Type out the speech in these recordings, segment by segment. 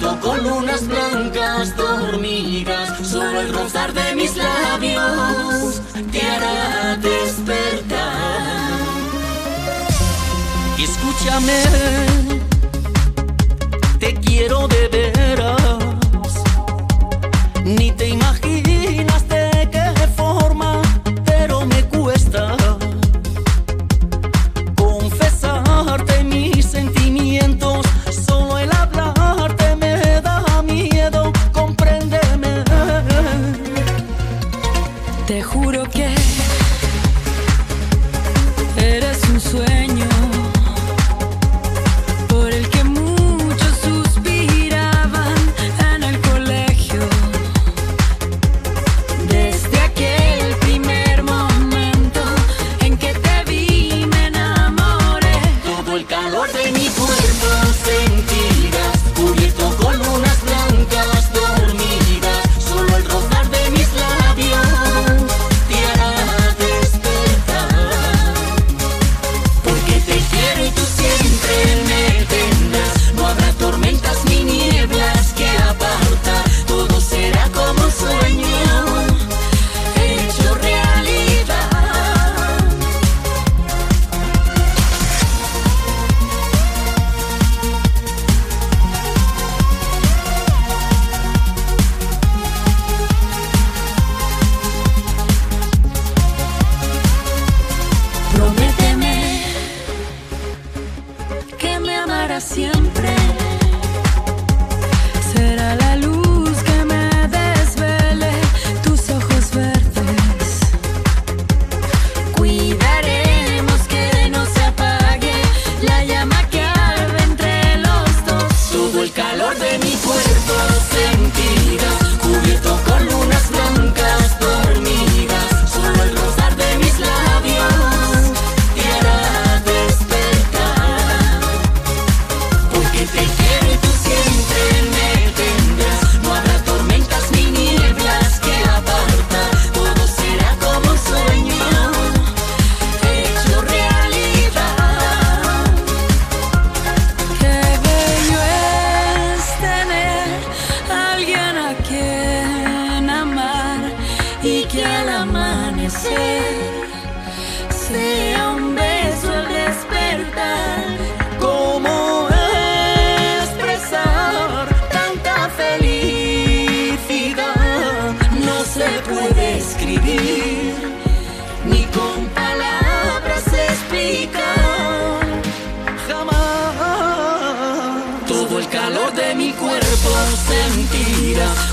Con unas blancas dormidas, solo el rozar de mis labios te hará despertar. Escúchame, te quiero de veras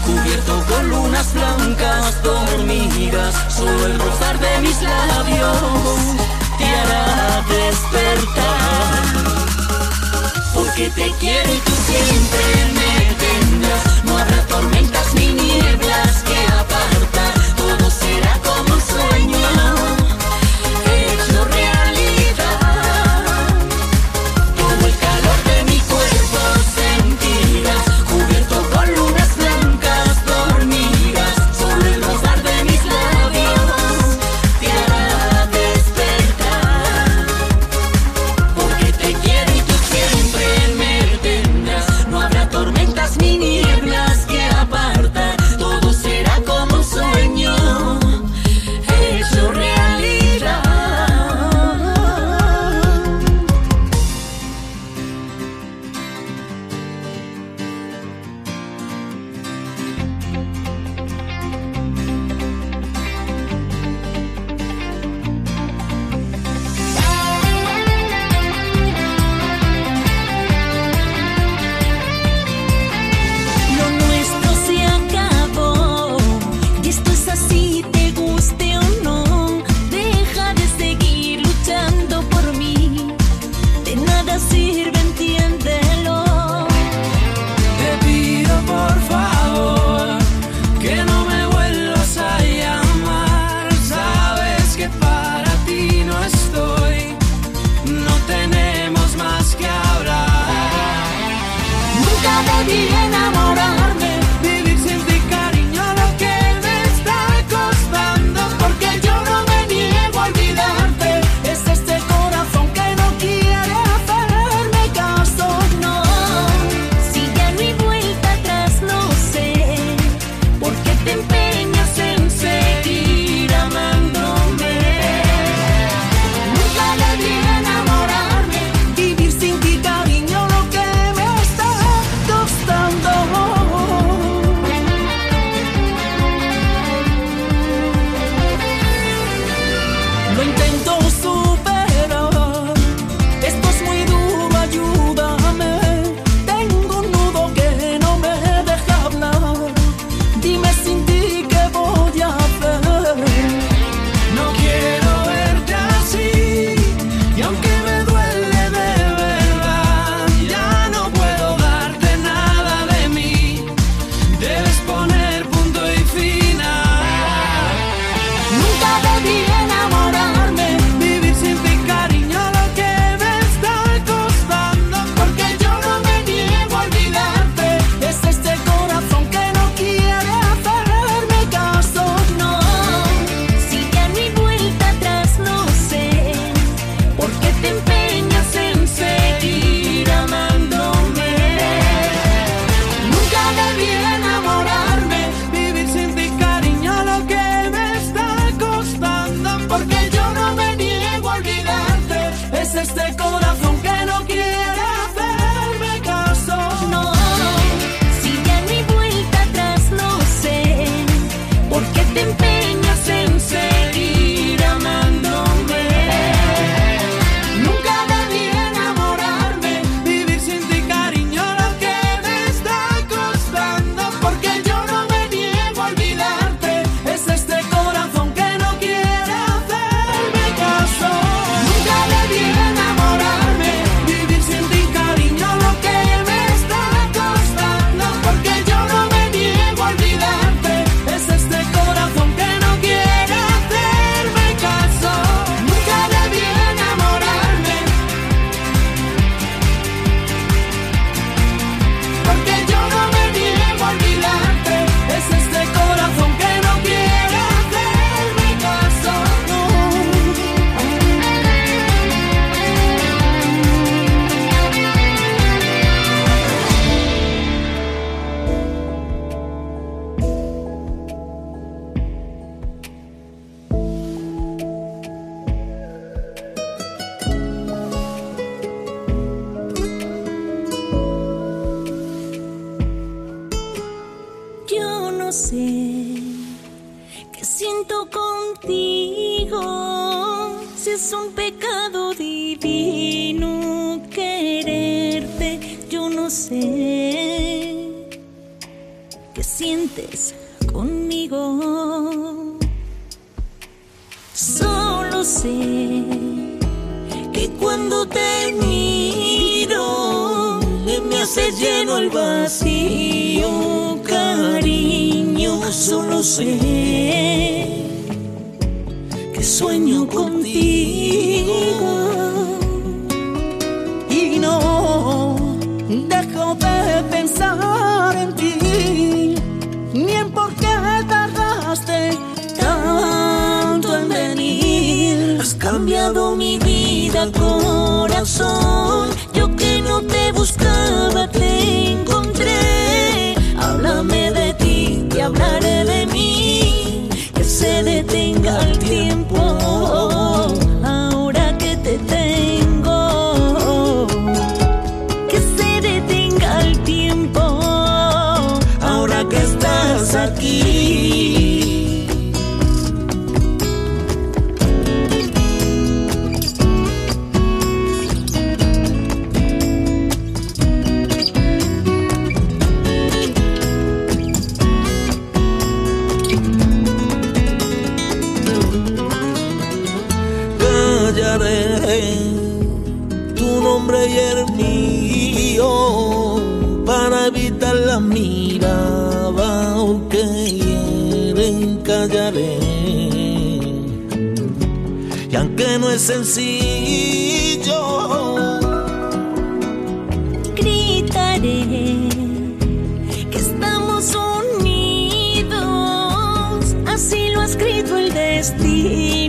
cubierto con lunas blancas dormidas, solo el rozar de mis labios te hará despertar. Porque te quiero y tú siempre me tendrás, no habrá tormentas ni nieblas que apartar. Destino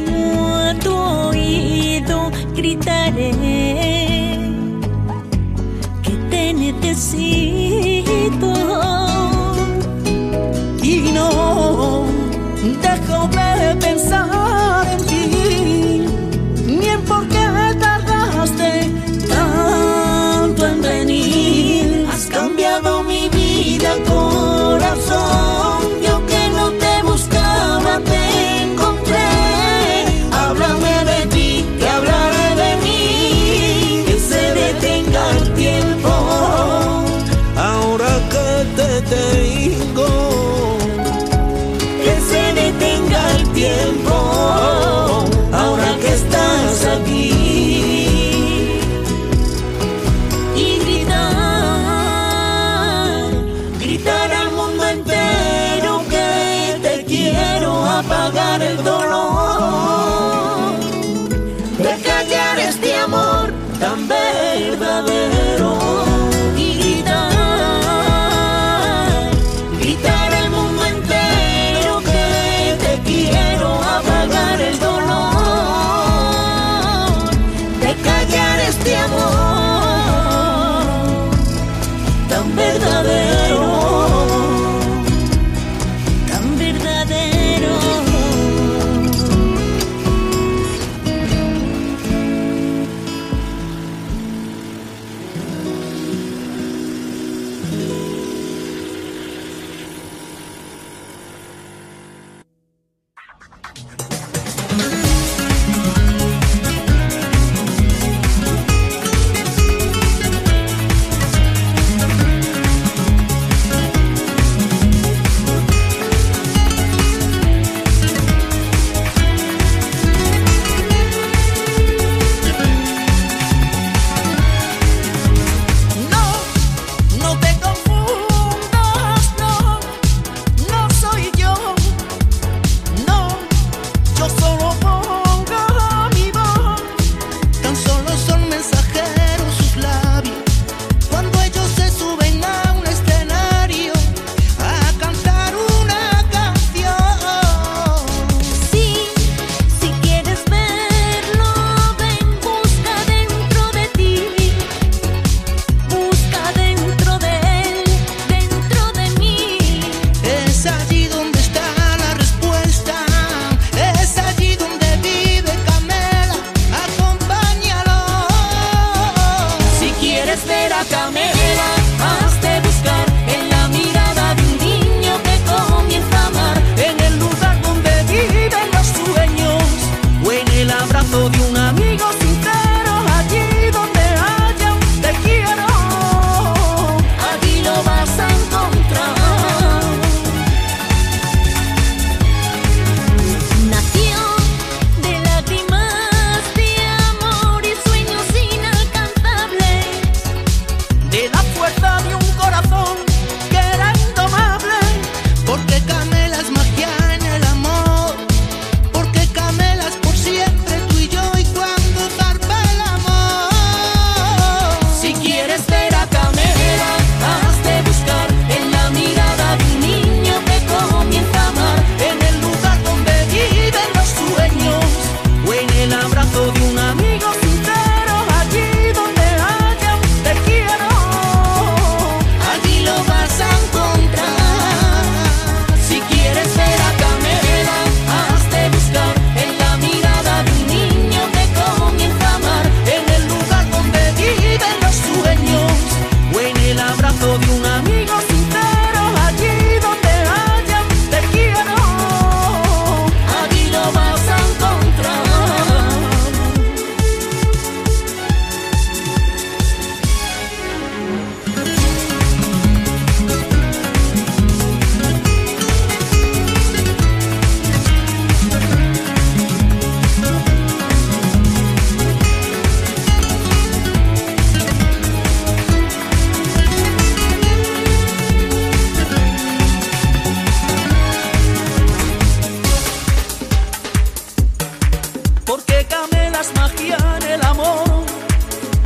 Porque Camelas magia en el amor.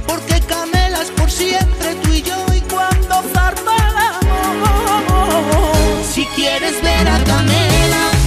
Porque Camelas por siempre tú y yo y cuando zarpa el amor. Si quieres ver a Camelas.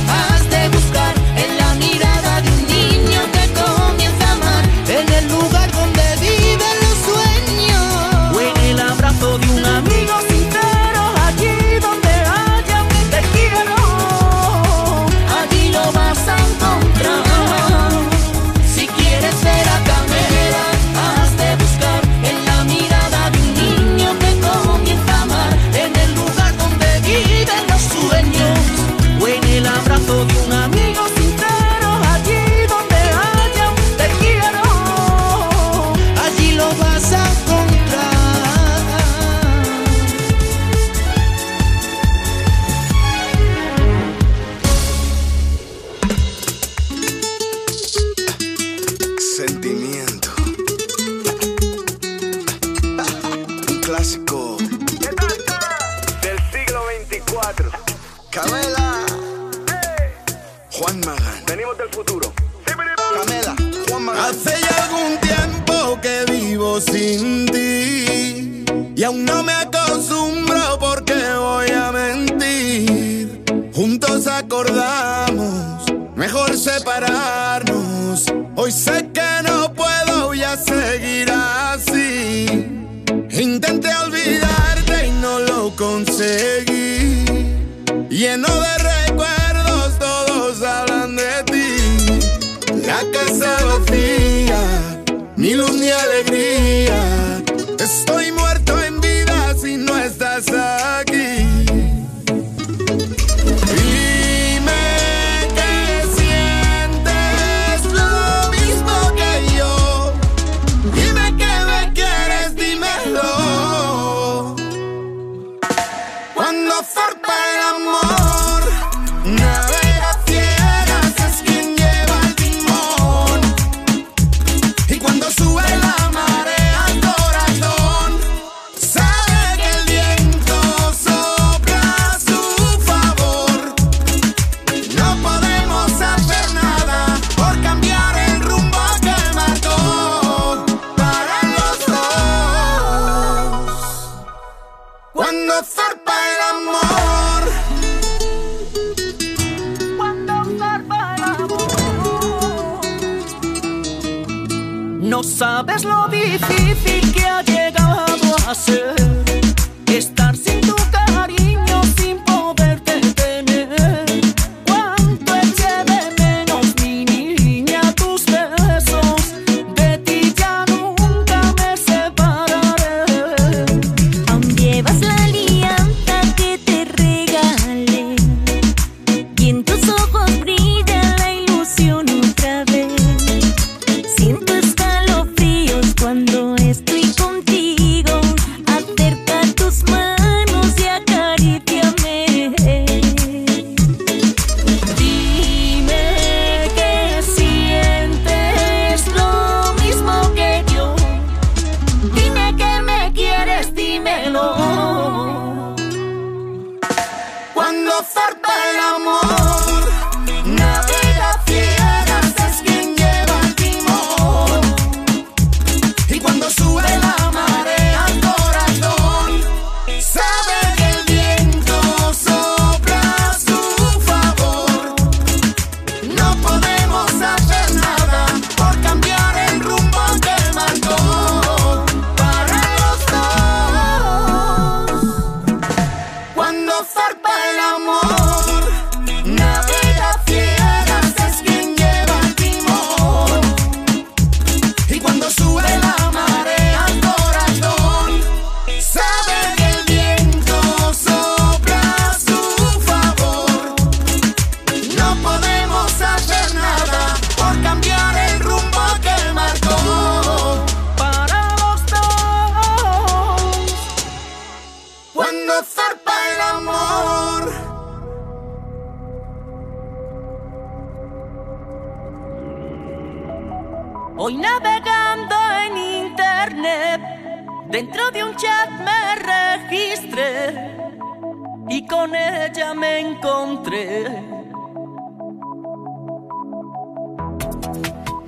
y con ella me encontré.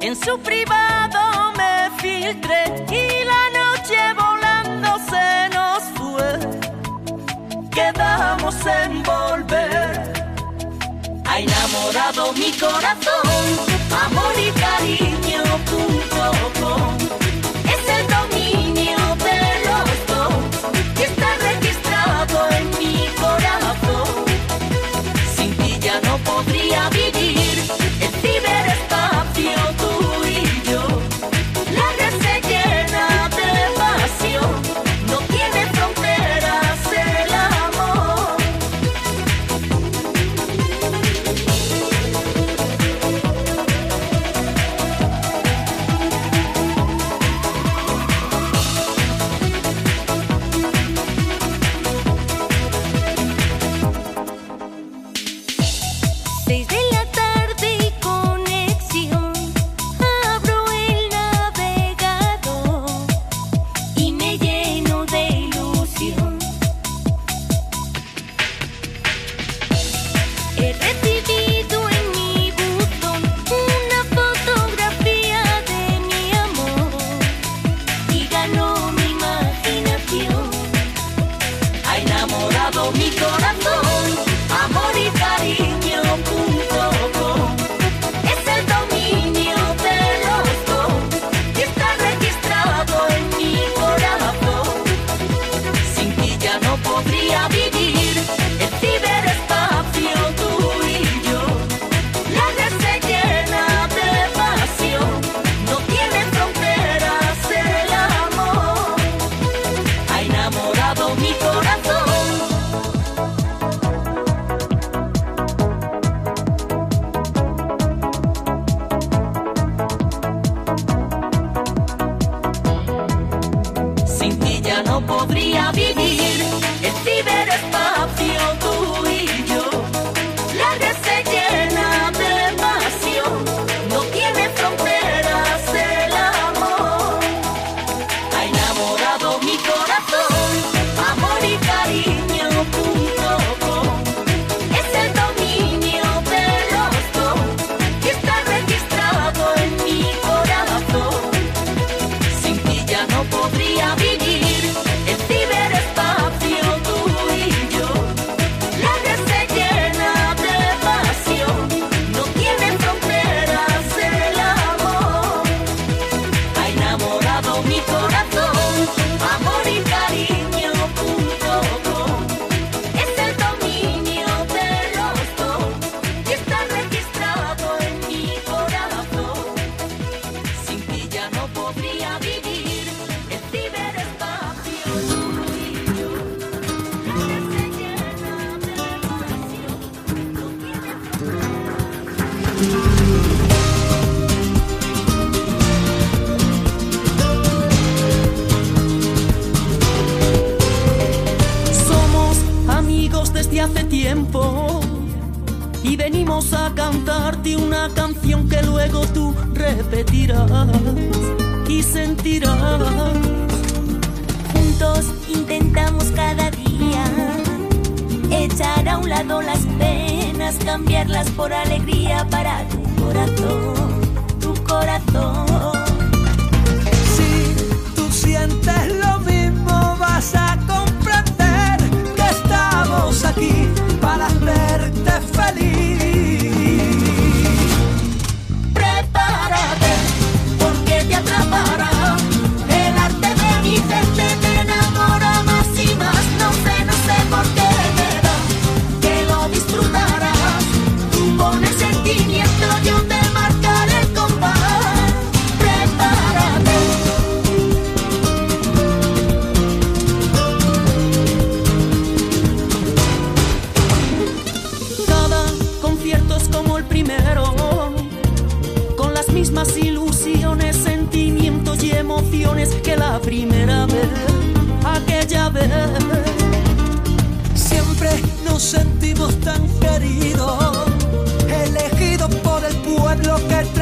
En su privado me filtré y la noche volando se nos fue. Quedamos en volver. Ha enamorado mi corazón, amor y cariño. lo que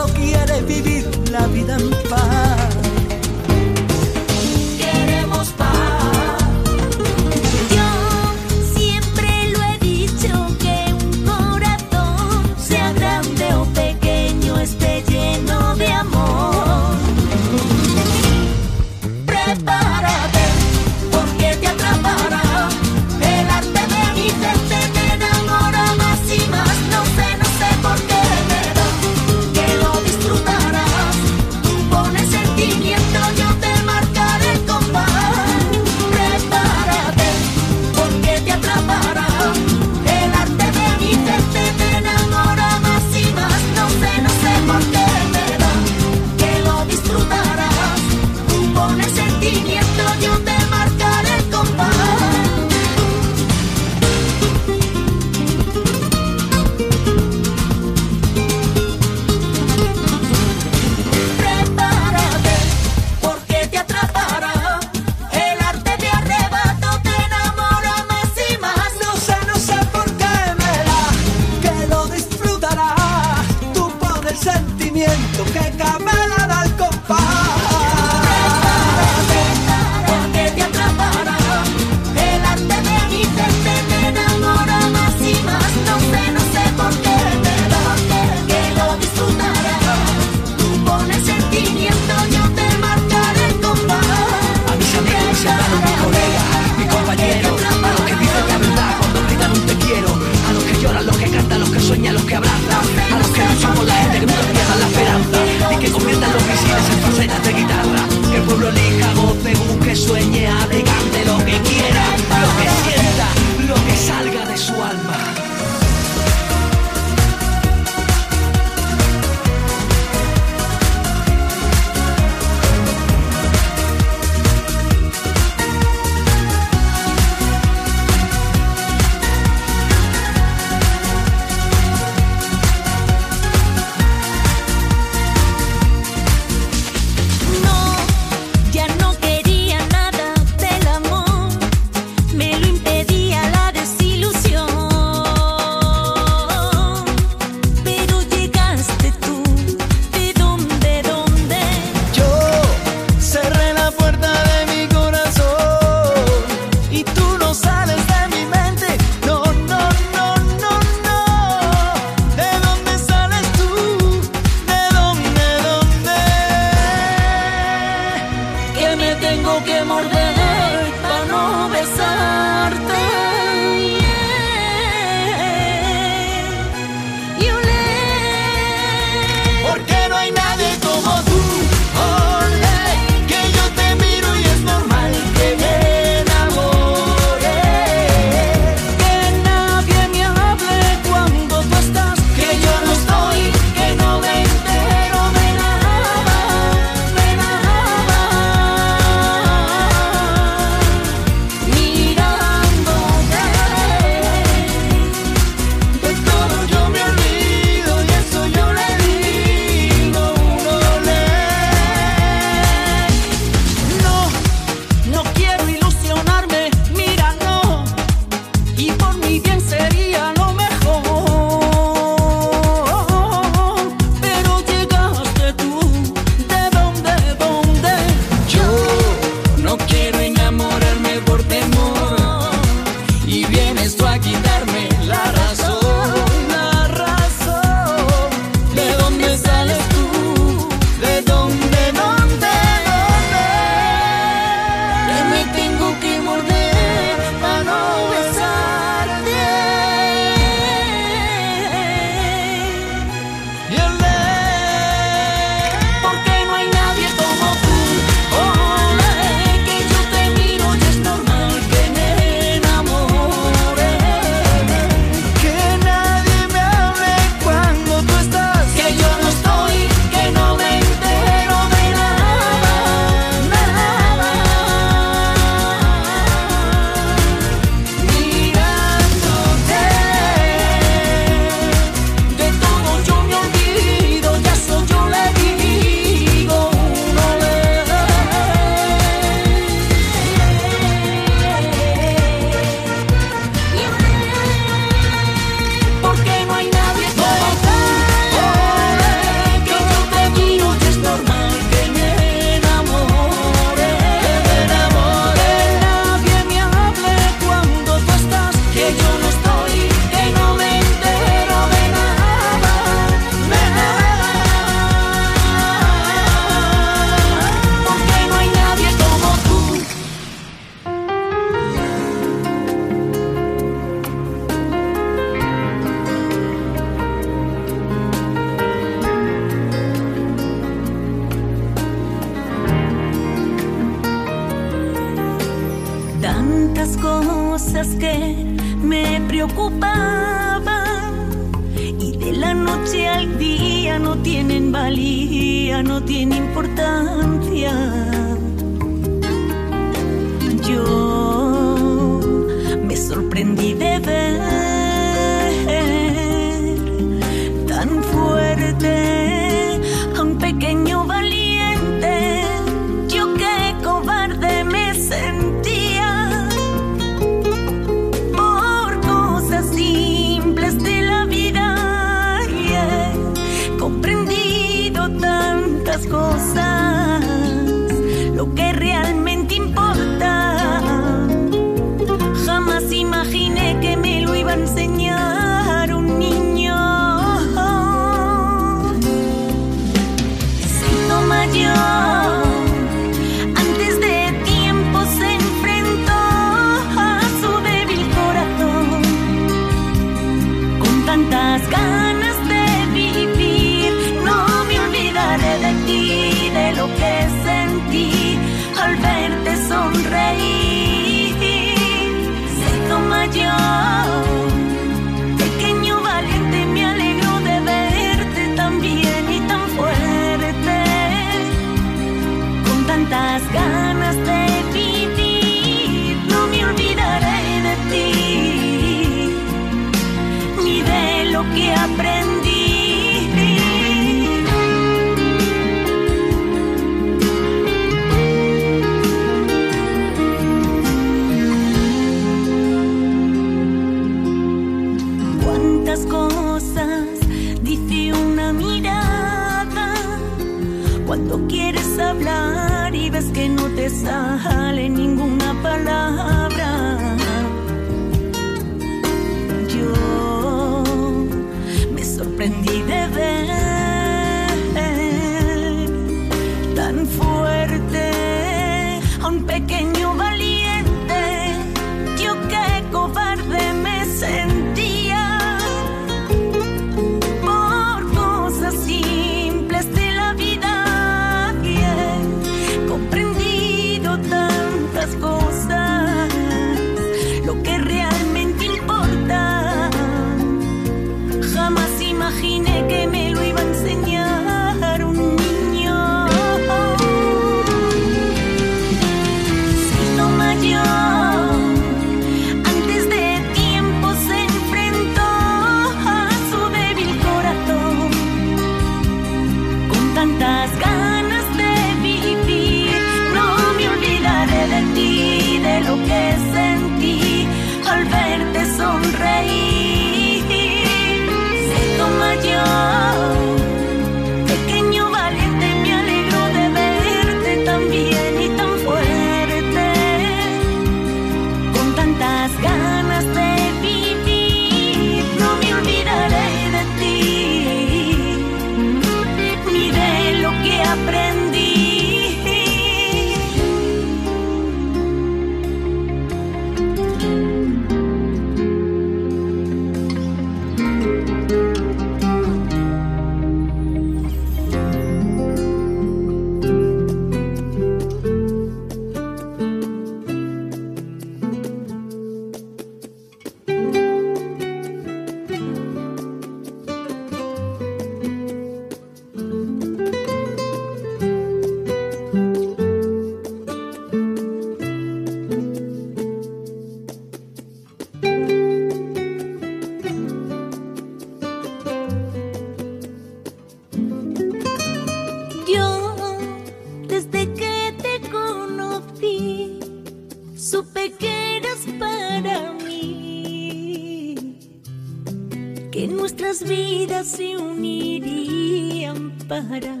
vidas se unirían para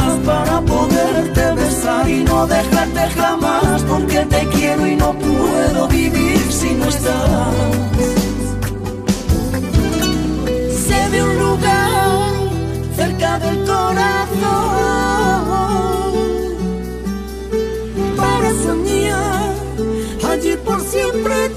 más para poderte besar y no dejarte jamás, porque te quiero y no puedo vivir si no estás. Sé de un lugar cerca del corazón para soñar allí por siempre.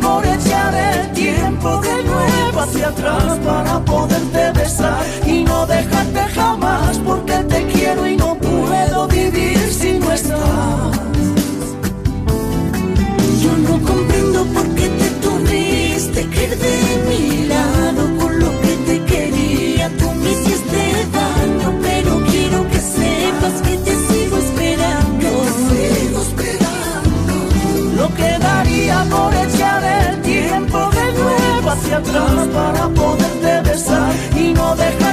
por echar el tiempo de nuevo hacia atrás para poderte besar y no dejarte jamás porque te quiero y no puedo vivir si no estás. Yo no comprendo por qué atrás para poderte besar y no dejarte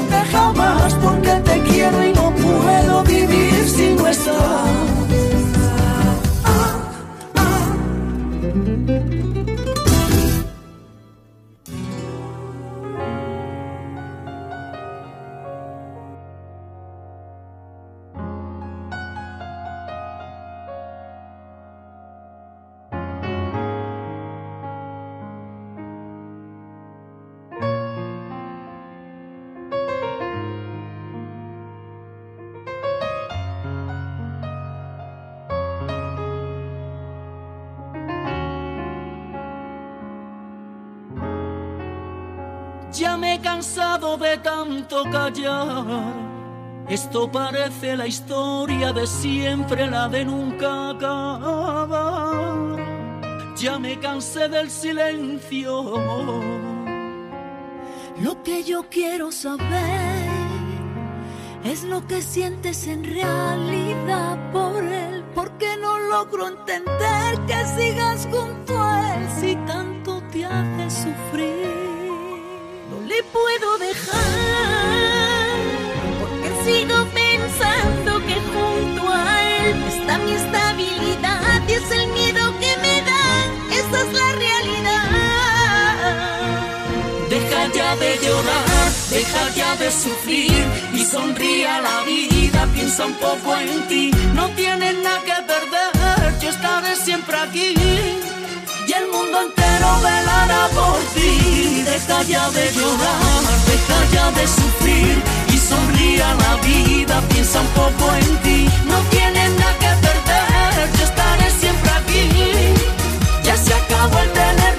tanto callar. Esto parece la historia de siempre, la de nunca acabar. Ya me cansé del silencio. Lo que yo quiero saber es lo que sientes en realidad por él. Porque no logro entender que sigas junto a él si tanto te hace sufrir. No le puedo dejar pensando que junto a él está mi estabilidad y es el miedo que me da. Esa es la realidad. Deja ya de llorar, deja ya de sufrir y sonríe a la vida, piensa un poco en ti. No tienes nada que perder, yo estaré siempre aquí y el mundo entero velará por ti. Deja ya de llorar, deja ya de sufrir y sonríe a la vida, piensa un poco en ti. No tienes nada que perder, yo estaré siempre aquí. Ya se acabó el tener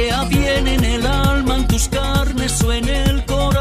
sea bien en el alma, en tus carnes o en el corazón.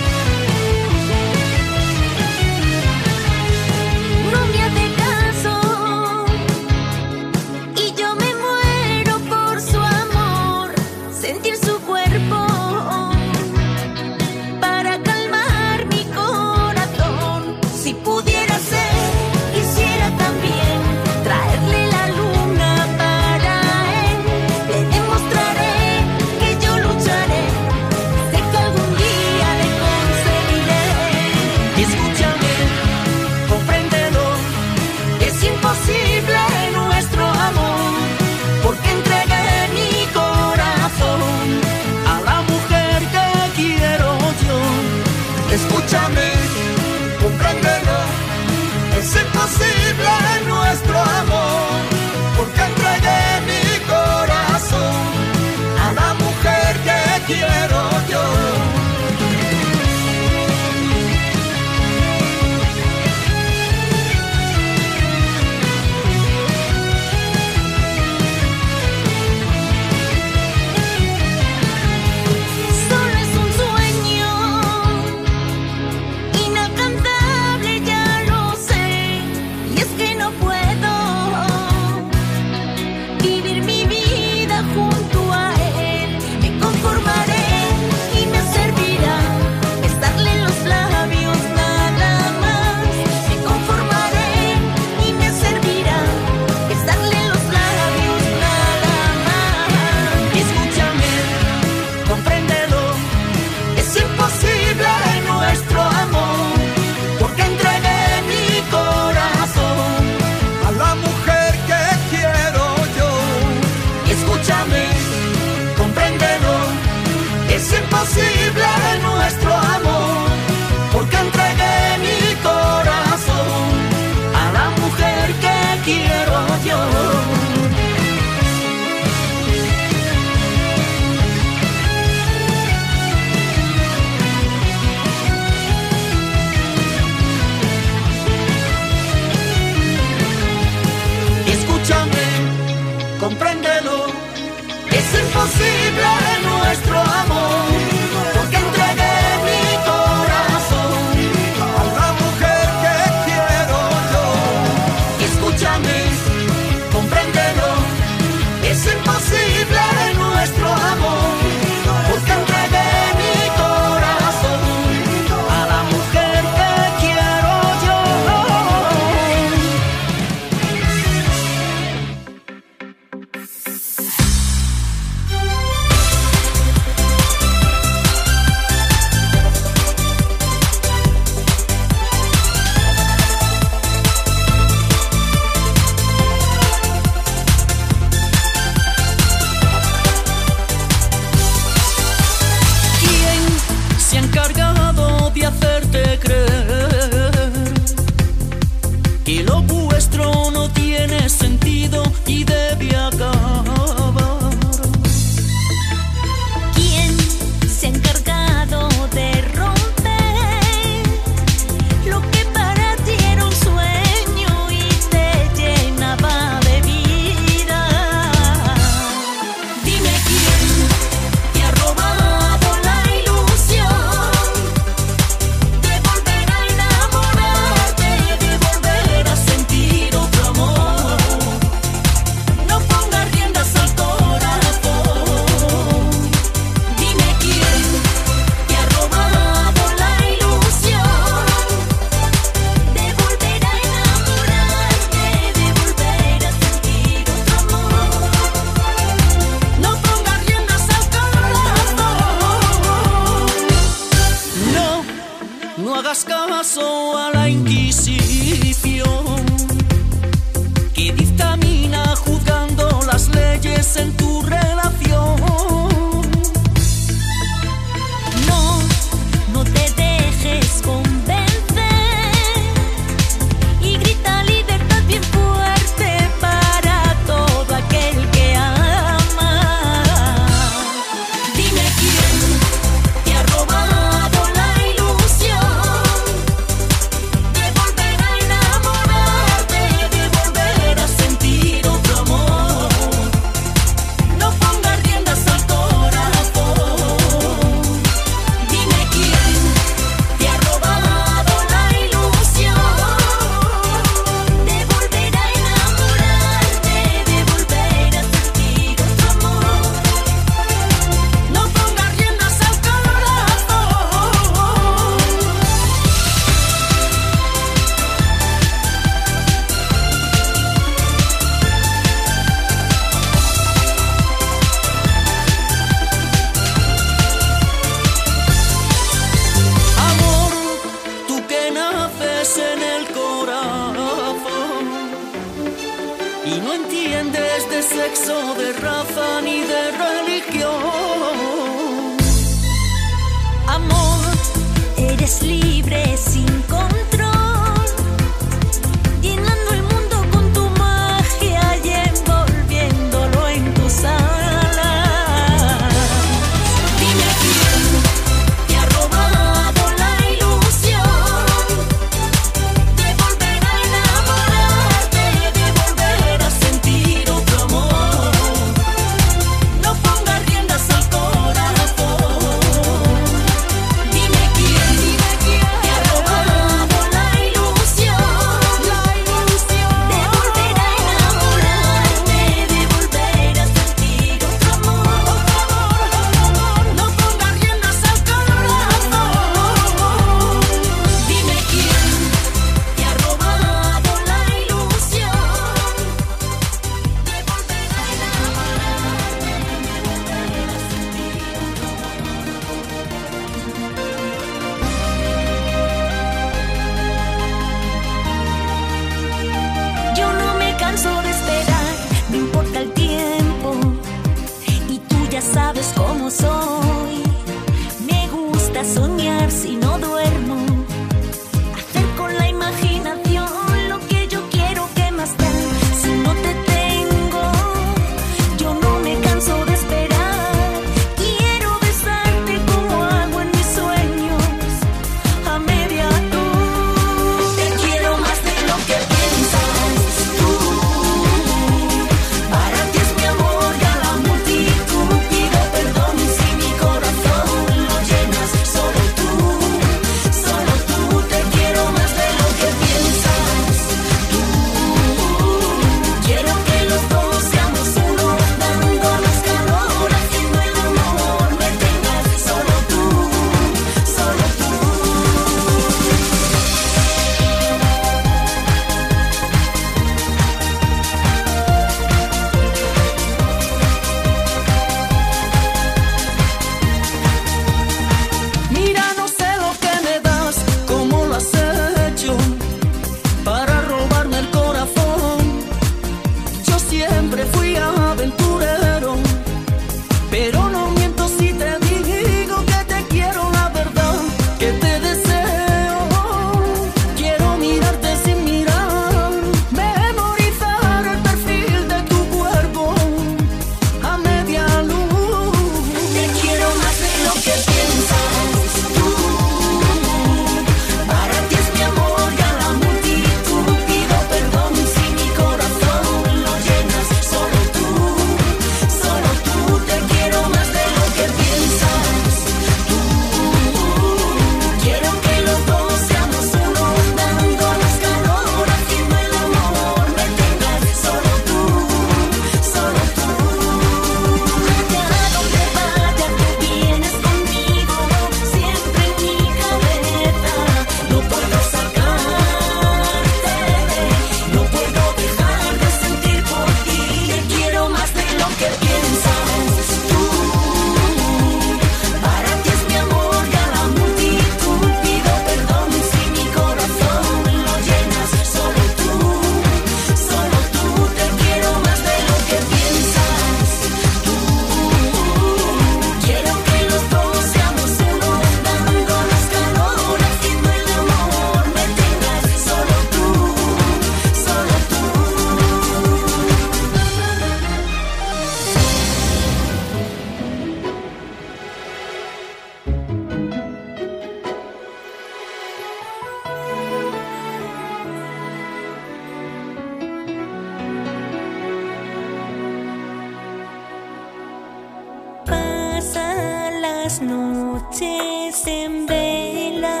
las noches en vela,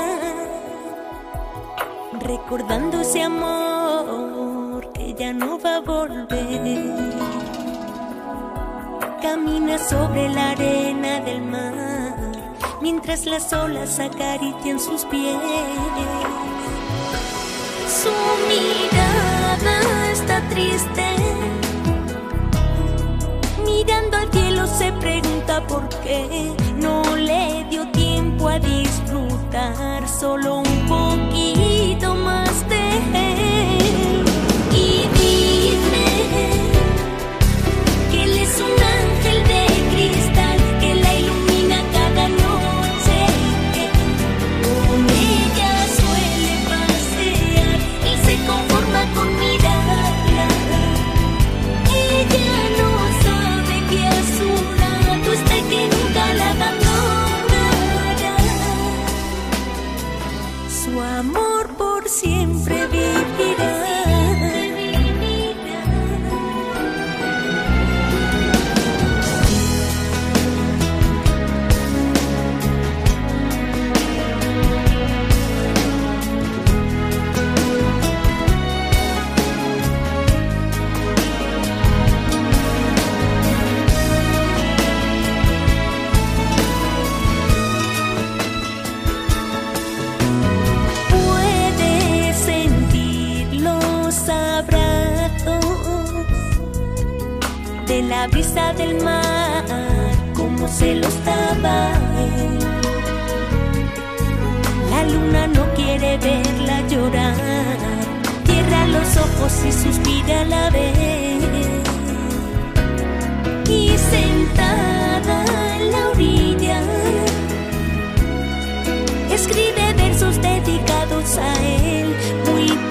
recordando ese amor que ya no va a volver. Camina sobre la arena del mar, mientras las olas acarician sus pies. Su mirada está triste mirando al cielo se pregunta por qué no le dio tiempo a disfrutar. Solo un poquito más de siempre del mar, como se lo estaba. La luna no quiere verla llorar, cierra los ojos y suspira a la vez. Y sentada en la orilla, escribe versos dedicados a él, muy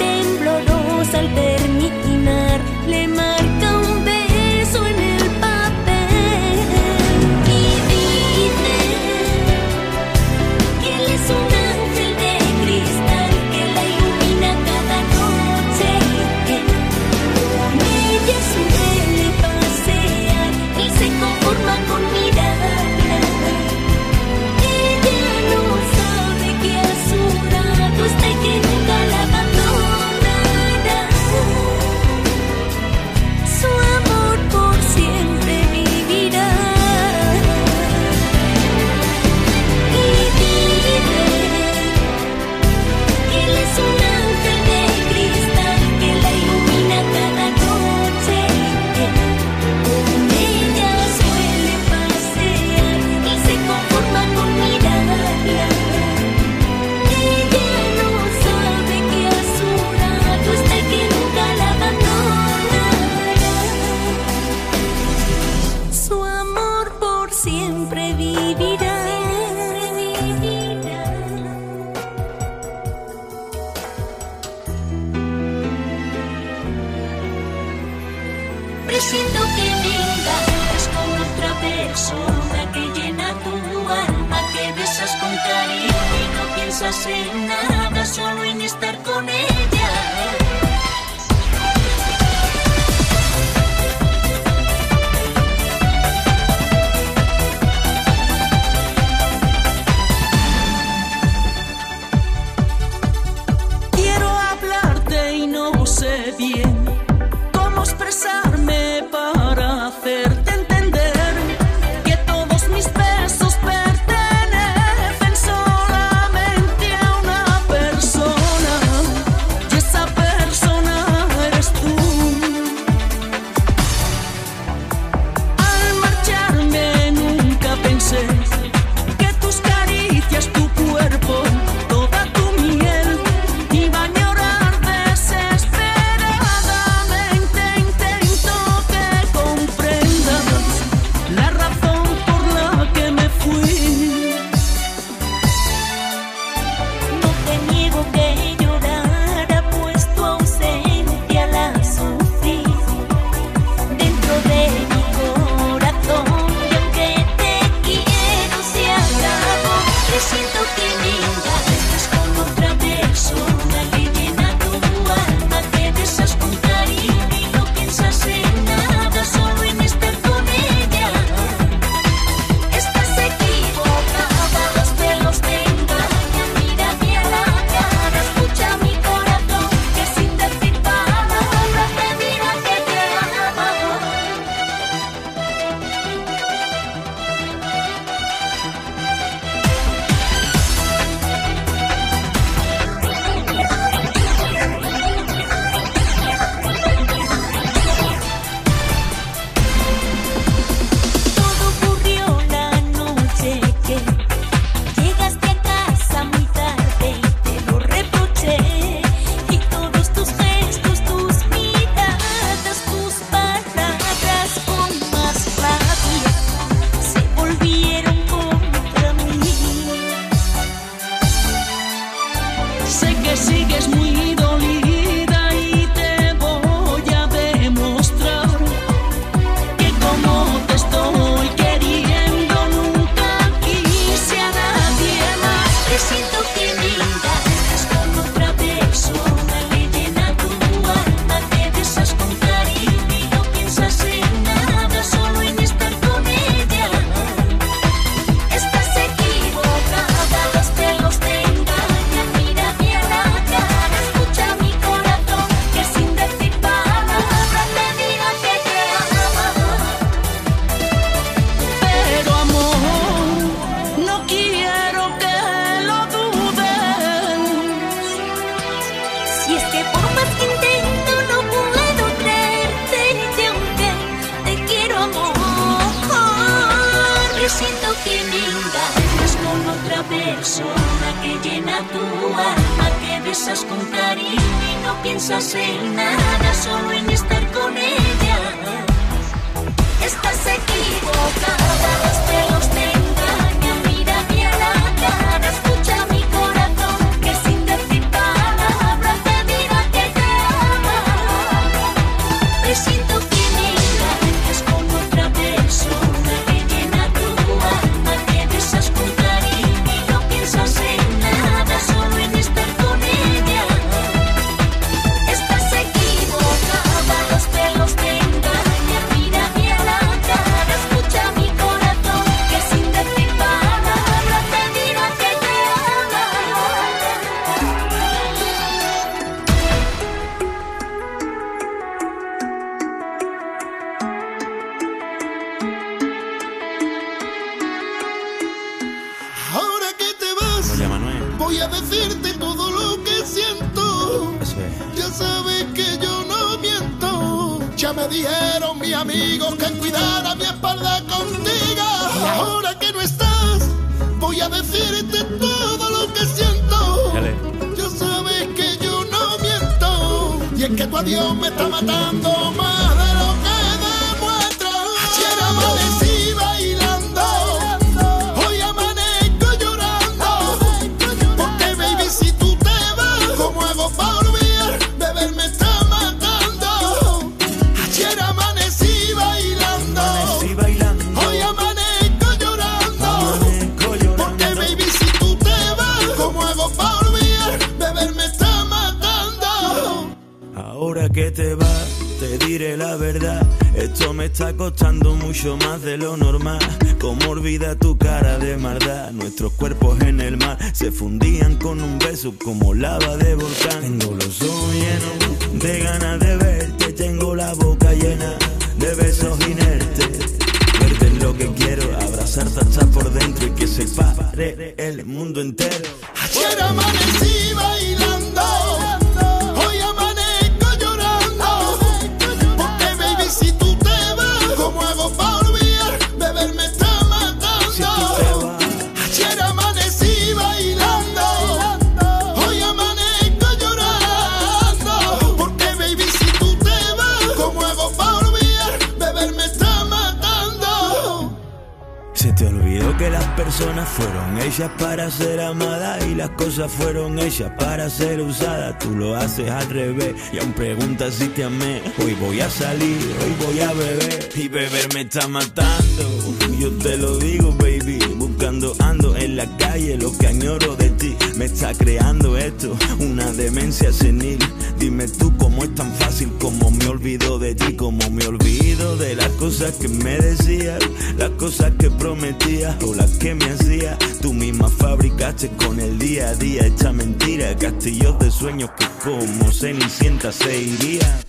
al revés y aún preguntas si te amé. Hoy voy a salir, hoy voy a beber y beber me está matando. Yo te lo digo, baby, buscando ando en la calle lo que añoro de ti. Me está creando esto, una demencia senil. Dime tú cómo es tan fácil, como me olvido de ti, como me olvido de las cosas que me decías, las cosas que prometías o las que me hacías. Tú misma fabricaste con el día a día esta mentira, castillos de sueños que como cenicienta se iría.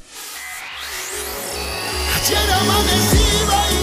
Ayer amaneciba y